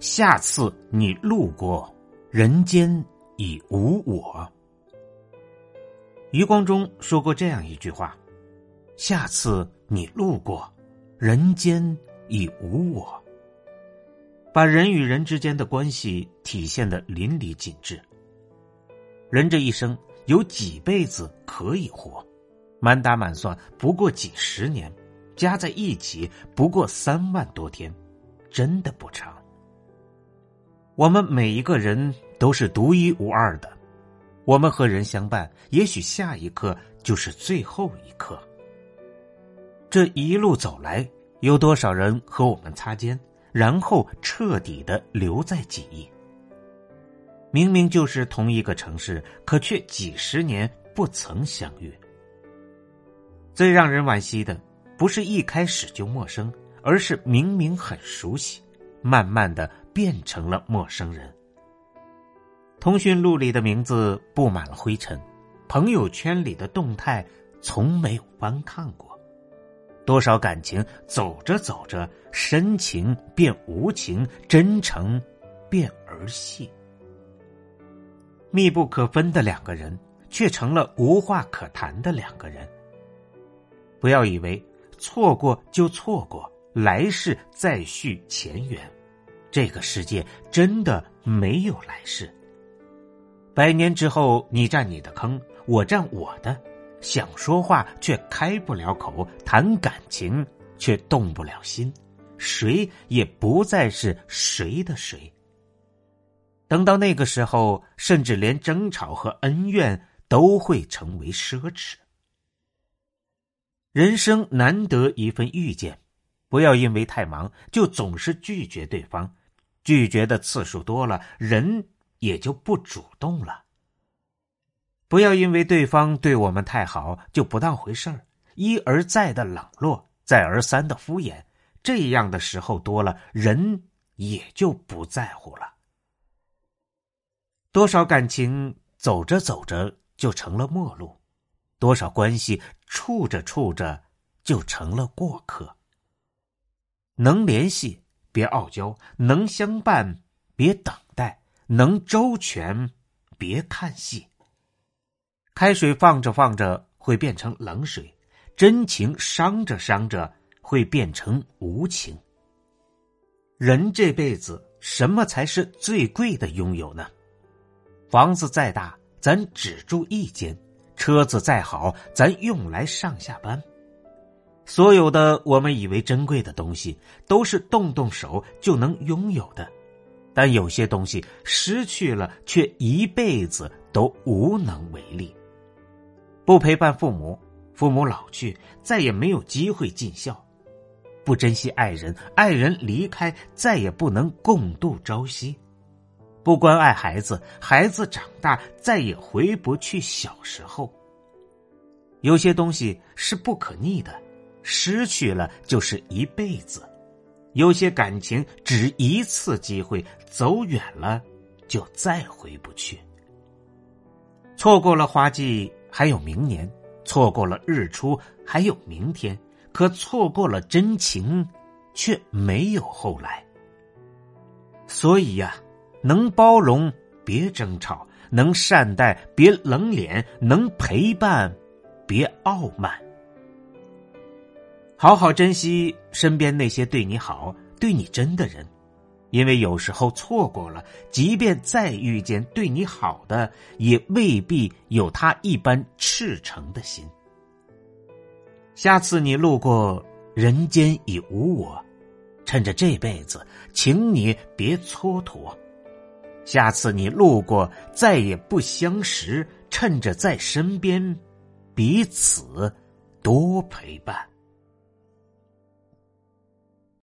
下次你路过，人间已无我。余光中说过这样一句话：“下次你路过，人间已无我。”把人与人之间的关系体现的淋漓尽致。人这一生有几辈子可以活？满打满算不过几十年，加在一起不过三万多天，真的不长。我们每一个人都是独一无二的，我们和人相伴，也许下一刻就是最后一刻。这一路走来，有多少人和我们擦肩，然后彻底的留在记忆？明明就是同一个城市，可却几十年不曾相遇。最让人惋惜的，不是一开始就陌生，而是明明很熟悉，慢慢的。变成了陌生人。通讯录里的名字布满了灰尘，朋友圈里的动态从没有翻看过。多少感情走着走着，深情变无情，真诚变儿戏。密不可分的两个人，却成了无话可谈的两个人。不要以为错过就错过，来世再续前缘。这个世界真的没有来世。百年之后，你占你的坑，我占我的，想说话却开不了口，谈感情却动不了心，谁也不再是谁的谁。等到那个时候，甚至连争吵和恩怨都会成为奢侈。人生难得一份遇见，不要因为太忙就总是拒绝对方。拒绝的次数多了，人也就不主动了。不要因为对方对我们太好就不当回事儿，一而再的冷落，再而三的敷衍，这样的时候多了，人也就不在乎了。多少感情走着走着就成了陌路，多少关系处着处着就成了过客。能联系。别傲娇，能相伴别等待，能周全别看戏。开水放着放着会变成冷水，真情伤着伤着会变成无情。人这辈子，什么才是最贵的拥有呢？房子再大，咱只住一间；车子再好，咱用来上下班。所有的我们以为珍贵的东西，都是动动手就能拥有的，但有些东西失去了，却一辈子都无能为力。不陪伴父母，父母老去，再也没有机会尽孝；不珍惜爱人，爱人离开，再也不能共度朝夕；不关爱孩子，孩子长大，再也回不去小时候。有些东西是不可逆的。失去了就是一辈子，有些感情只一次机会，走远了就再回不去。错过了花季还有明年，错过了日出还有明天，可错过了真情，却没有后来。所以呀，能包容别争吵，能善待别冷脸，能陪伴别傲慢。好好珍惜身边那些对你好、对你真的人，因为有时候错过了，即便再遇见对你好的，也未必有他一般赤诚的心。下次你路过，人间已无我，趁着这辈子，请你别蹉跎。下次你路过，再也不相识，趁着在身边，彼此多陪伴。